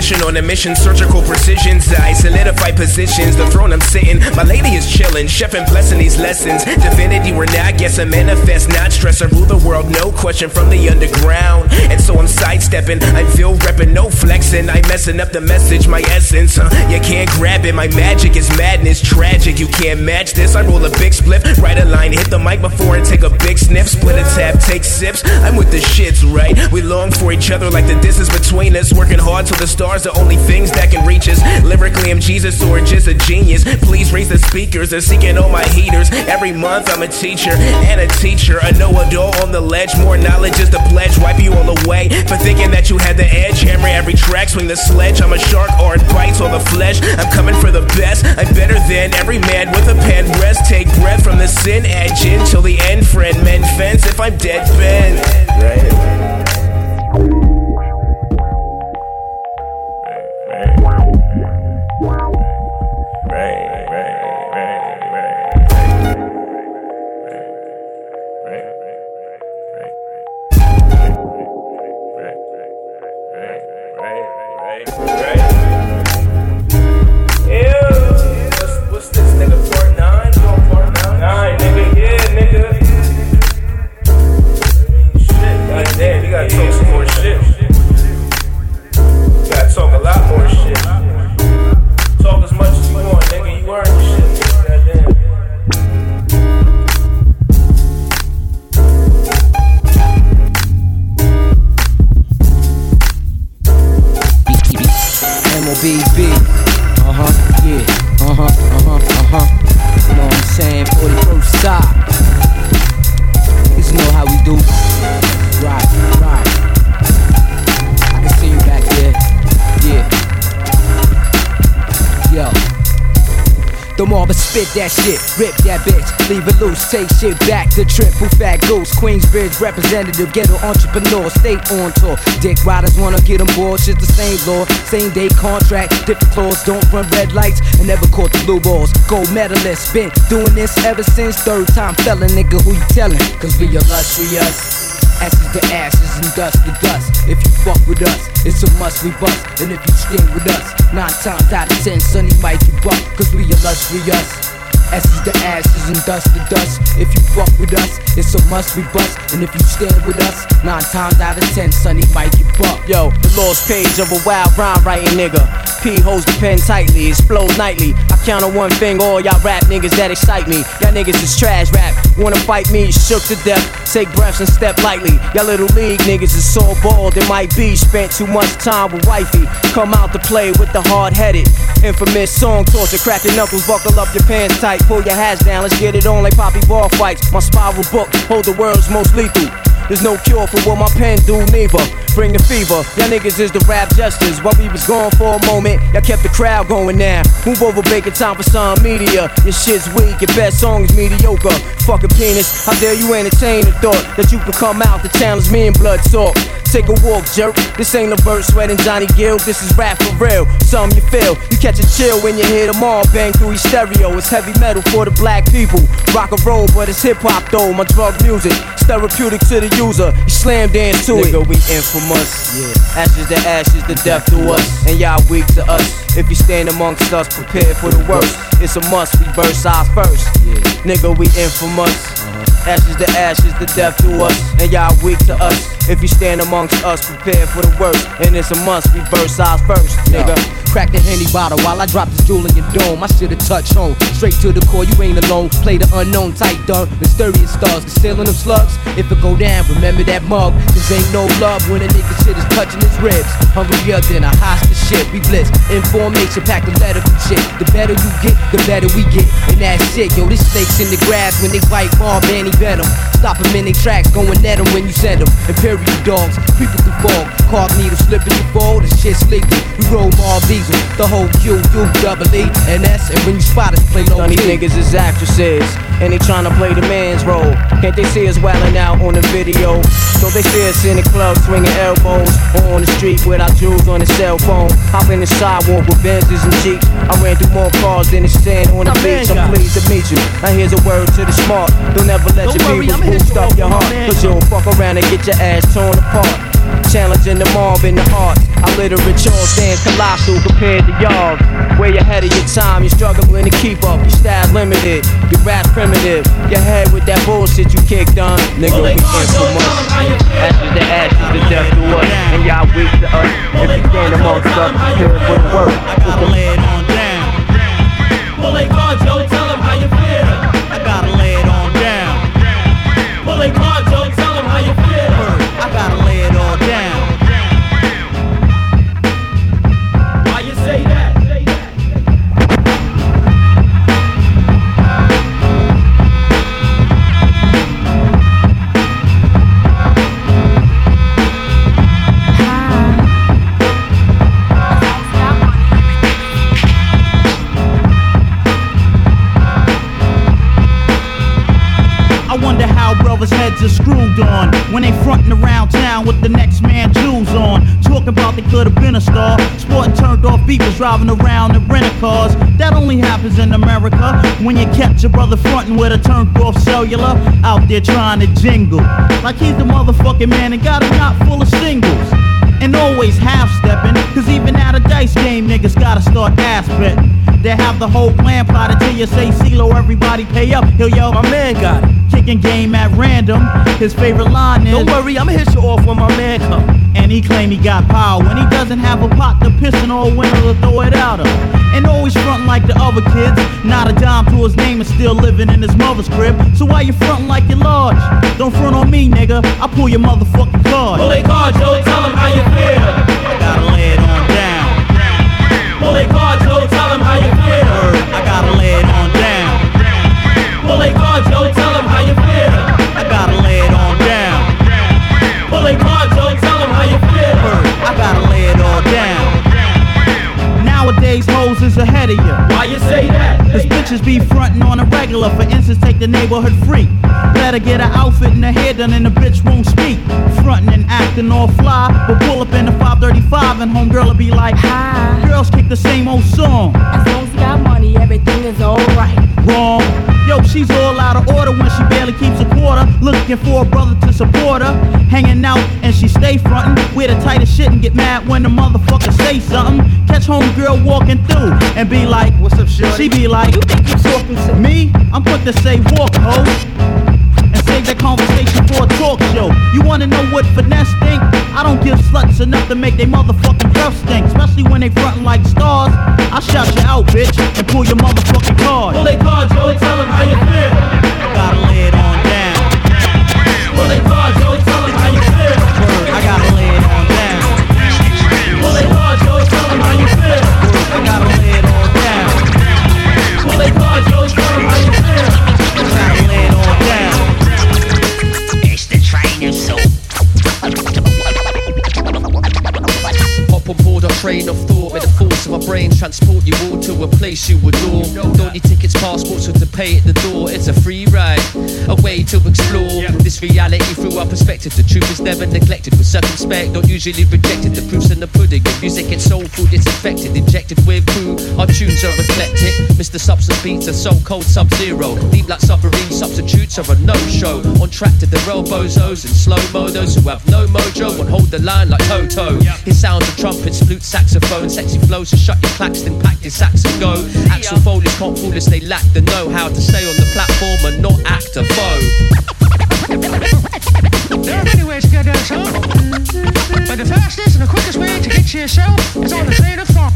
Musician on a mission, surgical precisions. I solidify positions, the throne I'm sitting. My lady is chilling, chef and blessing these lessons. Divinity we're not, guess I manifest, not stress. I rule the world, no question from the underground. And so I'm sidestepping, I'm feel repping, no flexing. I'm messing up the message, my essence. Huh? You can't grab it, my magic is madness, tragic. You can't match this. I roll a big split, write a line, hit the mic before and take a big sniff. Split a tab, take sips. I'm with the shits, right? We long for each other like the distance between us. Working hard till the stars are only things that can reach us. Lyrically, I'm Jesus or just a genius. Please raise the speakers, they're seeking all my heaters. Every month, I'm a teacher and a teacher. A know a door on the ledge. More knowledge is the pledge. Wipe you all away for thinking that you had the edge. Hammer every track, swing the sledge. I'm a shark or it bites all the flesh. I'm coming for the best. I'm better than every man with a pen. Rest, take breath from the sin edge until the end. Friend, men fence if I'm dead, Ben. Right. That shit, rip that bitch, leave it loose, take shit back. The triple fat goose, Queensbridge representative, ghetto entrepreneur, stay on tour. Dick riders wanna get them board, shit the same law, same day contract, different clause, don't run red lights, and never caught the blue balls. Gold medalist, been doing this ever since third time felon, nigga, who you tellin'? Cause we illustrious. Ashes to ashes and dust to dust. If you fuck with us, it's a must we bust. And if you stand with us, nine times out of ten, Sonny might get buck. Cause we illustrious. Ashes to ashes and dust to dust. If you fuck with us, it's a must we bust. And if you stand with us, nine times out of ten, Sonny might get buck. Yo, the lost page of a wild rhyme writing nigga. P holds the pen tightly, explode nightly. I count on one thing, all y'all rap niggas that excite me. Y'all niggas is trash rap. Wanna fight me, shook to death. Take breaths and step lightly. Y'all little league niggas is so bald, it might be. Spent too much time with wifey. Come out to play with the hard headed. Infamous song torture, crack your knuckles, buckle up your pants tight, pull your hats down, let's get it on like Poppy ball fights. My spiral book, hold the world's most lethal. There's no cure for what my pen do, neither. Bring the fever, y'all niggas is the rap jesters. While we was gone for a moment, y'all kept the crowd going now. Move over, making time for some media. Your shit's weak, your best song is mediocre. Fucking penis, how dare you entertain the thought that you can come out the challenge me and blood talk. Take a walk, jerk. This ain't a verse sweating Johnny Gill. This is rap for real. Some you feel. You catch a chill when you hear them all bang through your stereo. It's heavy metal for the black people. Rock and roll, but it's hip hop though. My drug music, therapeutic to the user. You slam dance to it. Nigga, we infamous. Yeah. Ashes to ashes, the death to us. And y'all weak to us. If you stand amongst us, prepare for the worst. It's a must, we burst eyes first. Nigga, we infamous. Uh-huh. Ashes to ashes, the death to us. And y'all weak to us. If you stand amongst us, prepare for the worst. And it's a must, we burst eyes first. Nigga. Crack the Henny bottle while I drop this jewel in your dome. I should've touched home. Straight to the core, you ain't alone. Play the unknown tight dog. Mysterious stars, concealing them slugs. If it go down, remember that mug. Cause ain't no love when a nigga shit is touching his ribs. Hungrier than a hostage shit. We blitz. Information pack the letter from shit. The better you get, the better we get. And that shit, yo, this snakes in the grass when they bite bomb, Manny venom. Stop them in their tracks, going at them when you send them. Imperial dogs, creeping through fog. Carved needle slipping through fall, the shit sleepy. We roll more diesel, the whole Q, U, double E, and S. And when you spot us, play low None these niggas is actresses, and they tryna play the man's role. Can't they see us wildin' out on the video? Don't they see us in the club swinging elbows, or on the street with our jewels on the cell phone? Hop in the sidewalk with Benzes and Jeeps. I ran through more cars than the stand on the beach. I'm pleased to meet you. Now here's a word to the smart. Don't ever let Don't your worry, people I'ma boost up up your with heart. Cause you'll fuck around and get your ass torn apart. Challenging the mob in the arts. I literate y'all stand colossal compared to y'all. Way ahead of your time, you're struggling to keep up. Your style limited, your rap primitive. Your head with that bullshit you kicked on. Nigga, we can't so much. Ashes to ashes, the death to us. And y'all weak to us. If you stand amongst us, here for the work. Just to lay it on down. Well, they called Joe, tell them how you feel. I gotta lay it on down. Well, they called Joe, tell them how you feel. I gotta heads are screwed on when they frontin' around town with the next man jewels on. Talking about they could have been a star. Sporting turned off beepers driving around in rental cars. That only happens in America when you catch your brother frontin' with a turned off cellular out there trying to jingle. Like he's the motherfucking man and got a knot full of singles. And always half stepping, cause even at a dice game, niggas gotta start ass betting. They have the whole plan plotted till you say CeeLo, everybody pay up. He'll yell, My man got it. Kicking game at random. His favorite line is, Don't worry, I'ma hit you off when my man come. and he claim he got power when he doesn't have a pot to piss in or a window to throw it out of. And always frontin' like the other kids, not a dime to his name and still living in his mother's crib. So why you frontin' like you're large? Don't front on me, nigga. I pull your motherfucking card. Well, they called Joe, tell him how you feel. Gotta lay Nowadays, hoes is ahead of you. Why you say that? Cause bitches be frontin' on a regular. For instance, take the neighborhood freak. Better get her outfit and a hair done and the bitch won't speak. Frontin' and actin' all fly, but pull up in a 535 and homegirl will be like, Hi. Girls kick the same old song. As long as you got money, everything is alright. Wrong. Yo, she's all out of order when she barely keeps a quarter. Looking for a brother to support her. Hanging out and she stay frontin'. Wear the tightest shit and get mad when the motherfucker say something. Catch homegirl walking through and be like, What's up, shorty? She be like, You think you talking to me? I'm put to say walk, ho. And save that conversation for a talk show. You wanna know what finesse think? I don't give sluts enough to make they motherfucking breath stink. Especially when they frontin' like stars. I shout you out, bitch, and pull your motherfucking card. Well, they called Joe, tell him how you feel. Gotta lay it on down. Well, they called to a you adore. Don't need tickets, passports or to pay at the door. It's a free ride, a way to explore Reality through our perspective. The truth is never neglected, we're circumspect Not usually rejected, the proof's in the pudding. Your music it's soul food, it's infected Injected with food, our tunes are eclectic. Mr. Substance beats are so cold sub-zero. Deep like submarine substitutes are a no-show. On track to derail bozos and slow-mo Those who have no mojo won't hold the line like Toto. His sounds of trumpets, flute, saxophone Sexy flows, so shut your claxton, pack your sax and go. Axel Foley's can't fool us, they lack the know-how To stay on the platform and not act a foe There are many ways to get. But the fastest and the quickest way to get to yourself is on the train of thought.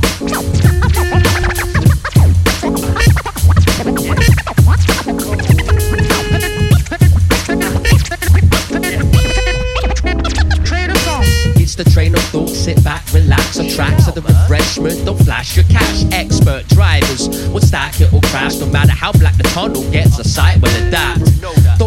It's the train of thought, sit back, relax, on tracks of the refreshment. Don't flash your cash, expert drivers will stack it or crash. No matter how black the tunnel gets, a sight will.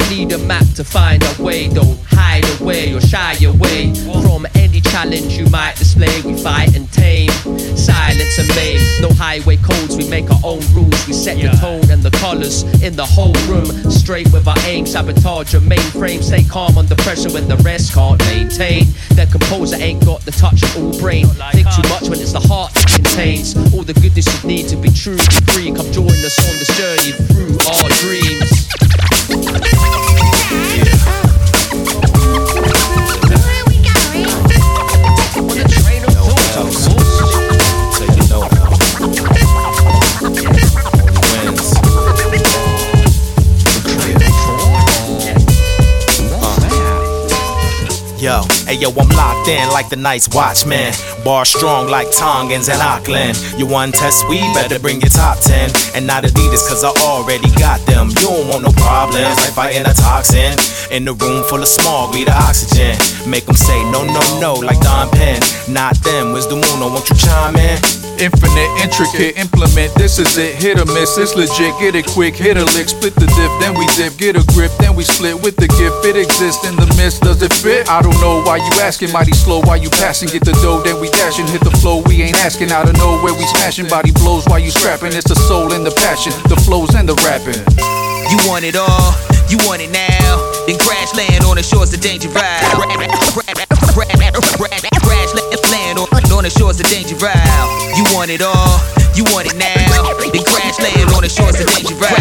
Need a map to find a way, don't hide away or shy away from any challenge you might display. We fight and tame, silence and maim. No highway codes, we make our own rules. We set the tone and the colors in the whole room. Straight with our aim, sabotage your mainframe. Stay calm under pressure when the rest can't maintain. The composer ain't got the touch of all brain. Think too much when it's the heart that contains all the goodness you need to be true and free. Come join us on this journey through our dreams. Thank you. Hey yo, I'm locked in like the night's watchman. Bar strong like Tongans and Auckland. You want test we better bring your top 10. And not Adidas, cause I already got them. You don't want no problems like fighting a toxin. In the room full of smog, be the oxygen. Make them say no, no, no, like Don Penn. Not them, where's the moon? Won't you chime in? Infinite, intricate, implement, this is it. Hit or miss, it's legit. Get it quick, hit a lick, split the dip, then we dip. Get a grip, then we split with the gift. It exists in the mist, does it fit? I don't know why you asking, mighty slow, why you passing? Get the dough, then we dashing. Hit the flow, we ain't asking. Out of nowhere, we smashing. Body blows while you scrapping. It's the soul and the passion, the flows and the rapping. You want it all, you want it now. Then crash land on the shores of Danger Ride. Crash land on the shores of Danger Ride. You want it all, you want it now. Then crash land on the shores of Danger Ride.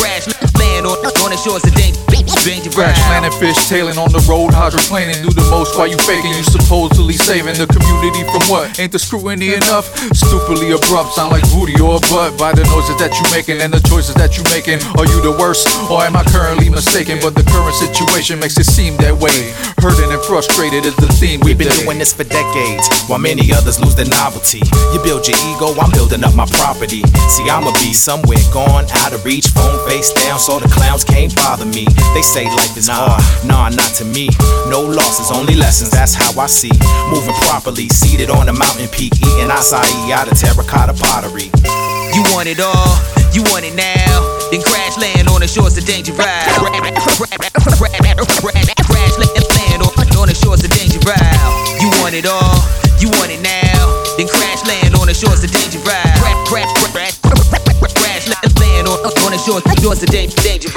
Crash land on the shores of Danger Danger Crash landing fish tailing on the road, hydroplaning. Do the most while you faking. You supposedly saving the community from what? Ain't the scrutiny enough? Stupidly abrupt, sound like booty or butt. By the noises that you making and the choices that you making. Are you the worst or am I currently mistaken? But the current situation makes it seem that way. Hurting and frustrated is the theme. We've been doing this for decades, while many others lose their novelty. You build your ego, I'm building up my property. See, I'ma be somewhere gone, out of reach, phone face down, so the clowns can't bother me. They say life is hard, nah, not to me. No losses, only lessons, that's how I see. Moving properly, seated on a mountain peak, eating acai out of terracotta pottery. You want it all, you want it now. Then crash land on the shores of Danger Ride. Crash land on the shores of Danger Ride. You want it all, you want it now. Then crash land on the shores of Danger Ride. Crash, crash, crash, crash crash land on, the shores, of Danger, Danger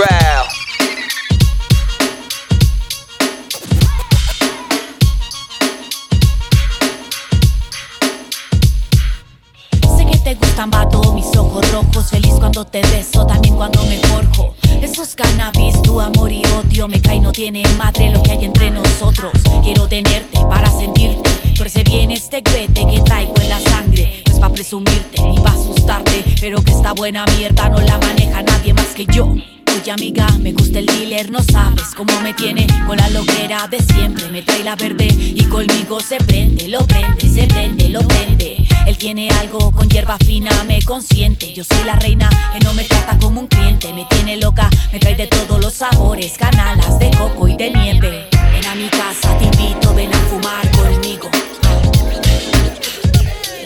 te gustan vato, mis ojos rojos Feliz cuando te beso, también cuando me forjo. Esos cannabis, tu amor y odio Me cae, no tiene madre lo que hay entre nosotros. Quiero tenerte para sentirte Torce bien este grete que traigo en la sangre. No es pa' presumirte, ni pa' asustarte Pero que esta buena mierda no la maneja nadie más que yo Oye amiga, me gusta el dealer, no sabes cómo me tiene con la loquera de siempre. Me trae la verde y conmigo se prende, lo prende, se prende, lo prende. Él tiene algo con hierba fina, me consiente. Yo soy la reina que no me trata como un cliente. Me tiene loca, me trae de todos los sabores, canalas de coco y de nieve. Ven a mi casa, te invito, ven a fumar conmigo.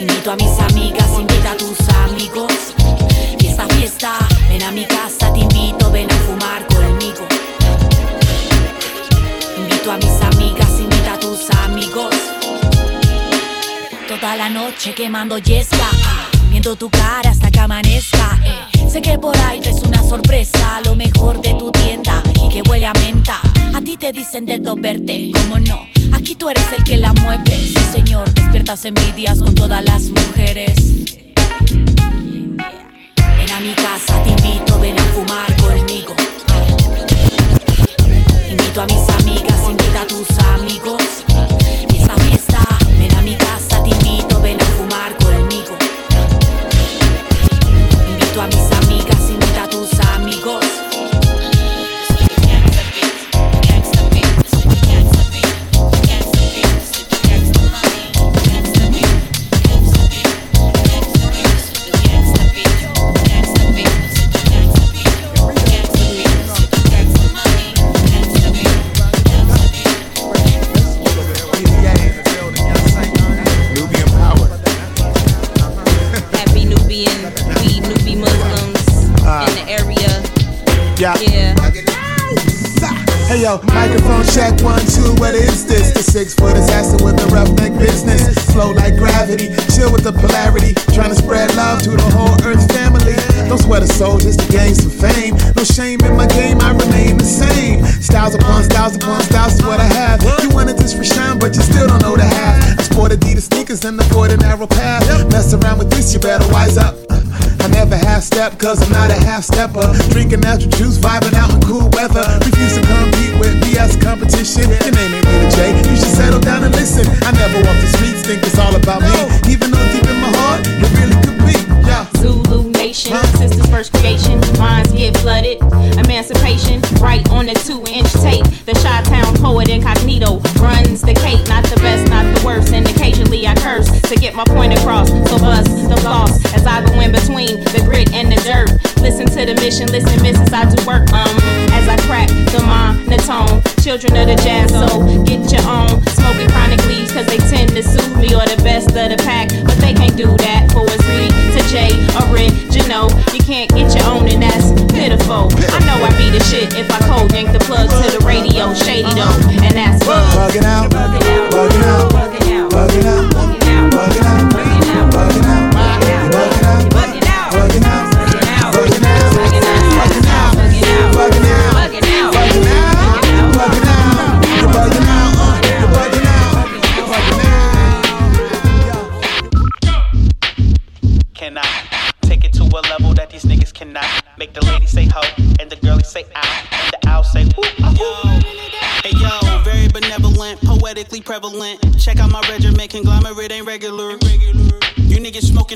Invito a mis amigas, invita a tus amigos. Ven a mi casa, te invito, ven a fumar conmigo. Invito a mis amigas, invita a tus amigos. Toda la noche quemando yesca, viendo tu cara hasta que amanezca. eh. Sé que por ahí es una sorpresa, lo mejor de tu tienda y que huele a menta. A ti te dicen de verte, ¿cómo no? Aquí tú eres el que la mueve, sí señor. Despiertas envidias con todas las mujeres. Mi casa, te invito, ven a fumar conmigo. Invito a mis amigas, invita a tus emancipation, right on the two inch tape. The Chi Town poet incognito runs the cape, not the best, not the worst, and occasionally I curse to get my point across. So bust the floss as I go in between the grit and the dirt. Listen to the mission, listen, missus, I do work, um, as I crack the monotone. Children of the jazz, so get your own. Smoking chronic leaves, cause they tend to soothe me or the best of the pack, but they can't do that for us. Read to J, original. You can't get your own, and that's pitiful. I know I be the shit if I cold yank the plug to the radio. Shady though, and that's bugging out, bugging out, bugging out, bugging out, bugging out, bugging out,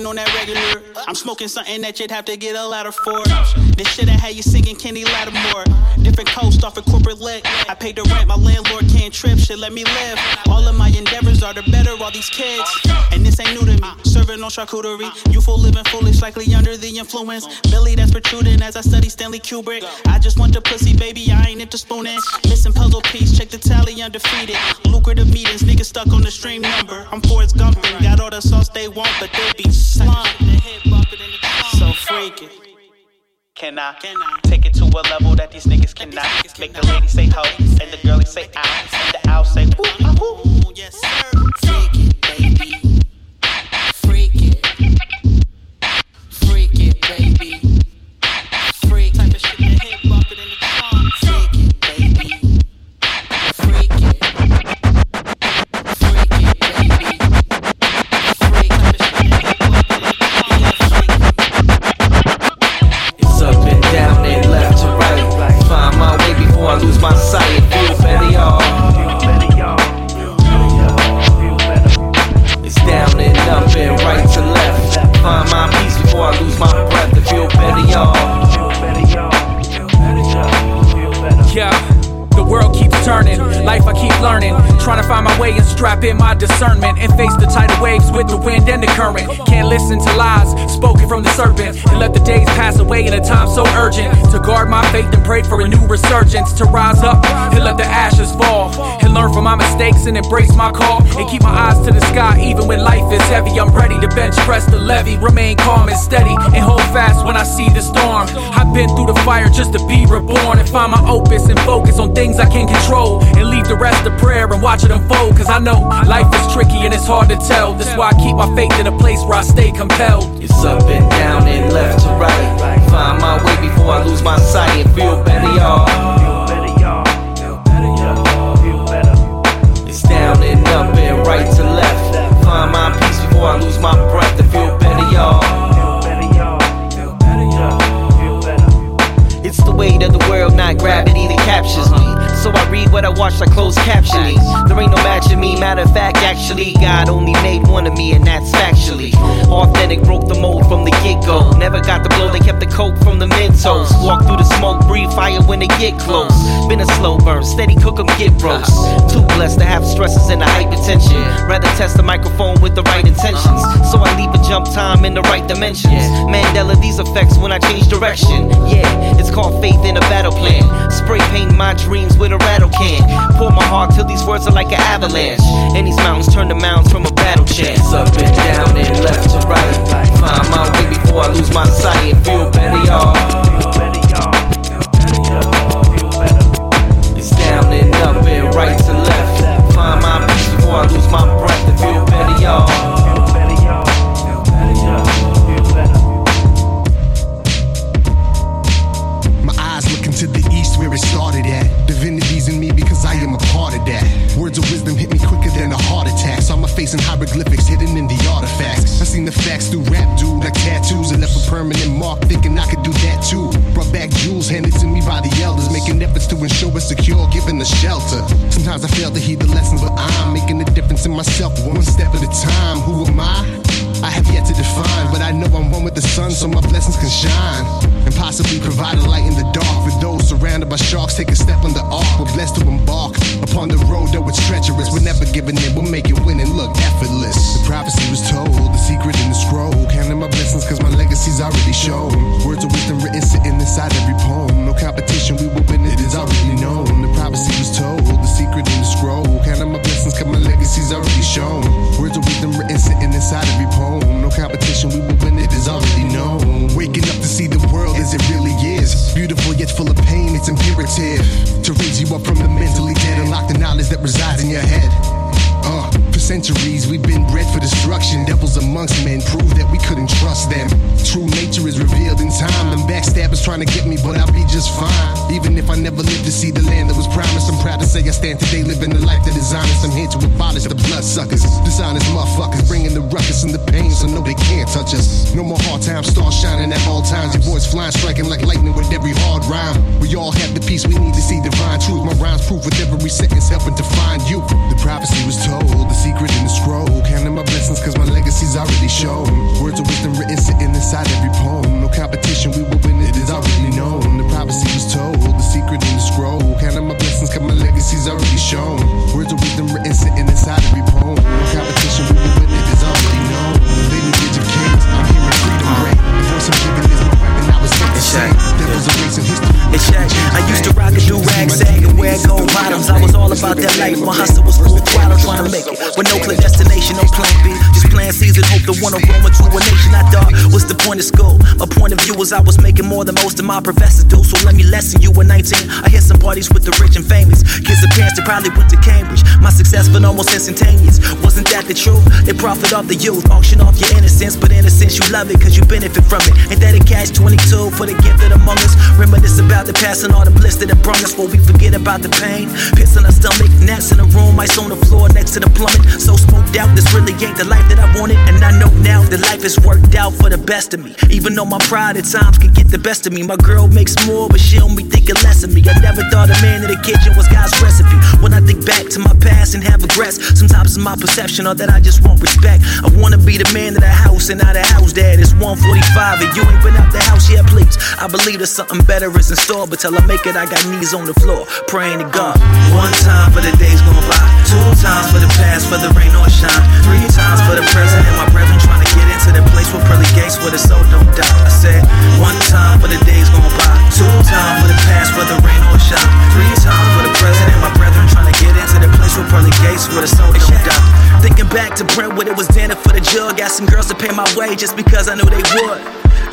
on that regular. Smoking something that you'd have to get a ladder for. This shit I had you singing Kenny Lattimore. Different coast off a corporate lit. I paid the rent, my landlord can't trip, shit let me live. All of my endeavors are the better, all these kids. And this ain't new to me. Serving on charcuterie. Youthful living foolish, likely under the influence. Billy that's protruding as I study Stanley Kubrick. I just want the pussy, baby, I ain't into spooning. Missing puzzle piece, check the tally undefeated. Lucrative meetings, niggas stuck on the stream number. I'm Forrest Gumping, got all the sauce they want, but they be slumped. So freaky. Can I take it to a level that these niggas cannot make the lady say ho and the girlie say ow and the owl say woo? ah, woo. Yes, sir. It, current. Can't listen to lies spoken from the serpent and let the days pass away in a time so urgent. To guard my faith and pray for a new resurgence. To rise up and let the ashes fall and learn from my mistakes and embrace my call and keep my eyes to the sky even when life is heavy. I'm bench press the levy, remain calm and steady and hold fast when I see the storm. I've been through the fire just to be reborn and find my opus and focus on things I can control and leave the rest to prayer and watch it unfold. Cause I know life is tricky and it's hard to tell. That's why I keep my faith in a place where I stay compelled. It's up and down and left to right. Find my way before I lose my sight and feel better, y'all. It's down and up and right to left. I lose my breath to feel better, y'all. It's the weight of the world, not gravity that captures me. So I read what I watch like closed captioning. There ain't no matching me, matter of fact, actually, God only made one of me, and that's factually. Authentic, broke the mold from the get go. Never got the blow, they kept the coke from the Mentos. Uh. Walk through the smoke, breathe fire when they get close. Uh. Been a slow burn, steady cook 'em, get uh. roast. Too blessed to have stresses and a hypertension. Rather test the microphone with the right intentions. So I leave a jump time in the right dimensions. Mandela, these effects when I change direction. Yeah, it's called faith in a battle plan. Spray paint my dreams with a rattle can. Pour my heart till these words are like an avalanche. And these mountains turn to mounds from a battle chance. Up and down and left to right. Find my way before I lose my sight and feel better, y'all. Be just fine. Even if I never live to see the land that was promised, I'm proud to say I stand today living the life that is honest. I'm here to abolish the bloodsuckers, dishonest motherfuckers, bringing the ruckus and the pain, so no, they can't touch us. No more hard times, stars shining at all times. Your voice flying, striking like lightning with every hard rhyme. We all have the peace we need to see divine truth. My rhymes proof with every sentence helping to find you. The prophecy was told, the secret in the scroll. Counting my blessings, cause my legacy's already shown. Words of wisdom written sitting inside every poem. No competition, we will win scroll. Counting my blessings, cause my legacy's already shown. Words of wisdom written sitting inside every poem. No competition, we win already known. Of kings, I'm hearing freedom ring. The voice I'm giving is my weapon, I was meant to say. Devils erasing history. It's Shaq. I used to rock a do rag sag and wear gold bottoms. Was all about that life. My hustle was full throttle trying to make it. With no clear destination, no plan B. Just plan season, hope to want to roam into a nation I thought was the point of school. My point of view was I was making more than most of my professors do. So let me lesson you at 19. I hit some parties with the rich and famous. Kids and parents that probably went to Cambridge. My success been almost instantaneous. Wasn't that the truth? They profit off the youth, auction off your innocence. But innocence, you love it cause you benefit from it. Ain't that a catch 22 for the gift that among us? Reminisce about the past and all the bliss that it brought us. While we forget about the pain. In our stomach, gnats in the room, ice on the floor next to the plumbing. So smoked out, this really ain't the life that I wanted. And I know now that life has worked out for the best of me. Even though my pride at times can get the best of me. My girl makes more, but she be thinking less of me. I never thought a man in the kitchen was God's recipe. When I think back to my past and have regrets, sometimes my perception or that I just want respect. I wanna be the man of the house and not a house dad. It's 145 and you ain't been out the house yet, please. I believe that something better is in store, but till I make it, I got knees on the floor, praying to God. One time for the days gone by, two times for the past, for the rain or shine, three times for the present and my brethren trying to get into the place where pearly gates where the soul don't die. I said, one time for the days gone by, two times for the past, for the rain or shine, three times for the present and my brethren trying to get into the place where pearly gates the soul don't die. Thinking back to Brentwood, it was dinner for the jug. Got some girls to pay my way just because I knew they would.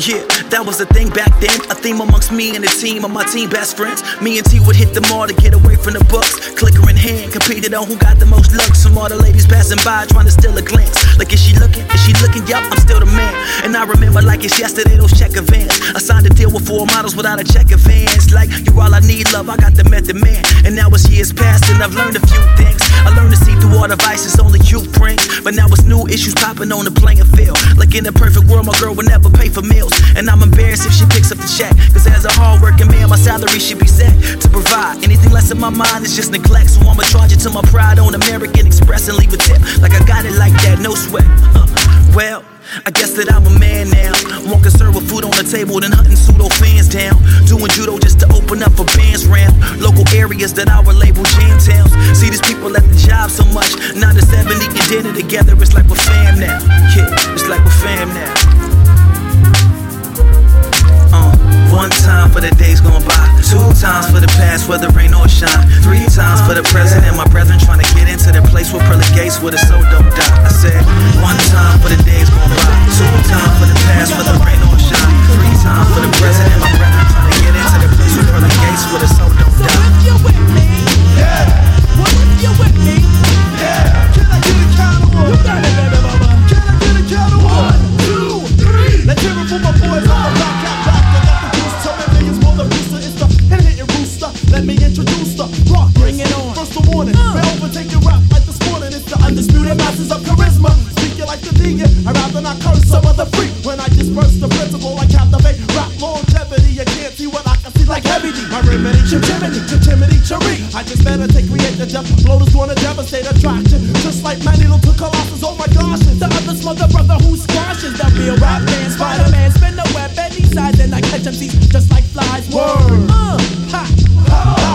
Yeah, that was a thing back then. A theme amongst me and the team of my team best friends. Me and T would hit the mall to get away from the books. Clicker in hand, competed on who got the most looks. From all the ladies passing by, trying to steal a glance. Like, is she looking? Is she looking? Yup, I'm still the man. And I remember like it's yesterday, those check vans. I signed a deal with four models without a check advance. Like, you're all I need, love. I got the method man. And now it's years past, and I've learned a few things. I learned to see through all the vices only you bring. But now it's new issues popping on the playing field. Like in a perfect world, my girl would never pay for meals. And I'm embarrassed if she picks up the check. Cause as a hard working man, my salary should be set to provide. Anything less in my mind is just neglect. So I'ma charge it to my pride on American Express and leave a tip. Like I got it like that, no sweat. Huh. Well, I guess that I'm a man now. More concerned with food on the table than hunting pseudo fans down. Doing judo just to open up a band's round. Local areas that I would label jam towns. See these people at the job so much. 9 to 7 eating dinner together. It's like we're fam now. Yeah, it's like we're fam now. One time for the days gone by, two times for the past, whether rain or shine, three times for the present and my brethren trying to get into the place where pearly gates where the soul don't die. I said, one time for the days gone by, two times for the past, whether rain or shine, three times for the present and my brethren trying to get into the place where pearly gates where the soul don't die. Chimney, chimney, chimney. I just meditate, create the death. Floaters wanna devastate attraction. Just like Manilo to Colossus. Oh my gosh. The other smother brother who squashes the real rap man. Spider-Man spin the web any size and I catch MCs just like flies. Word. Uh, ha, ha, ha.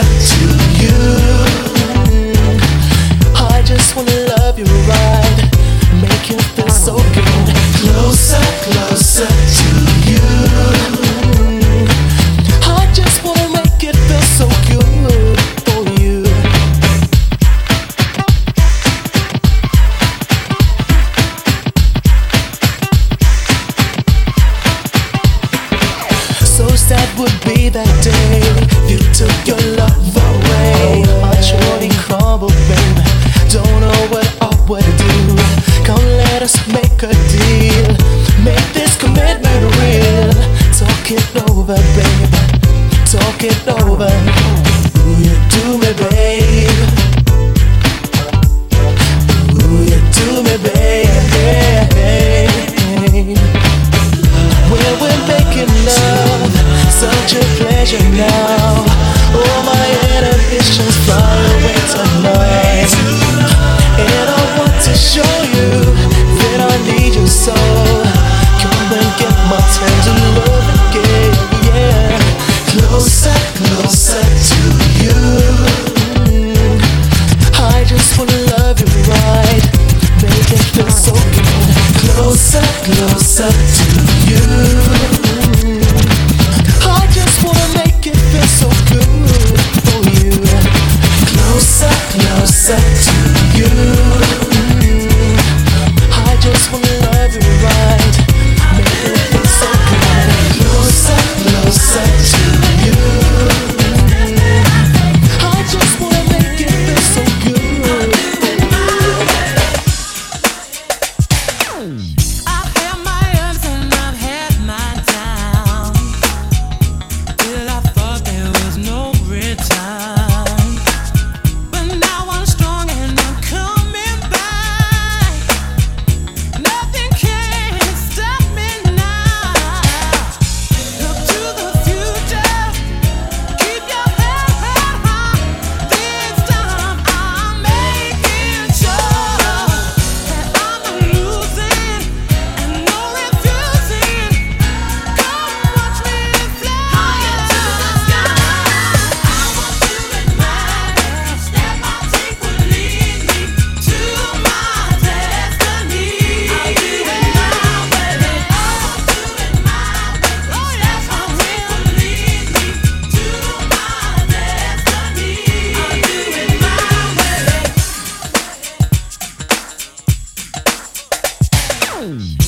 Closer Música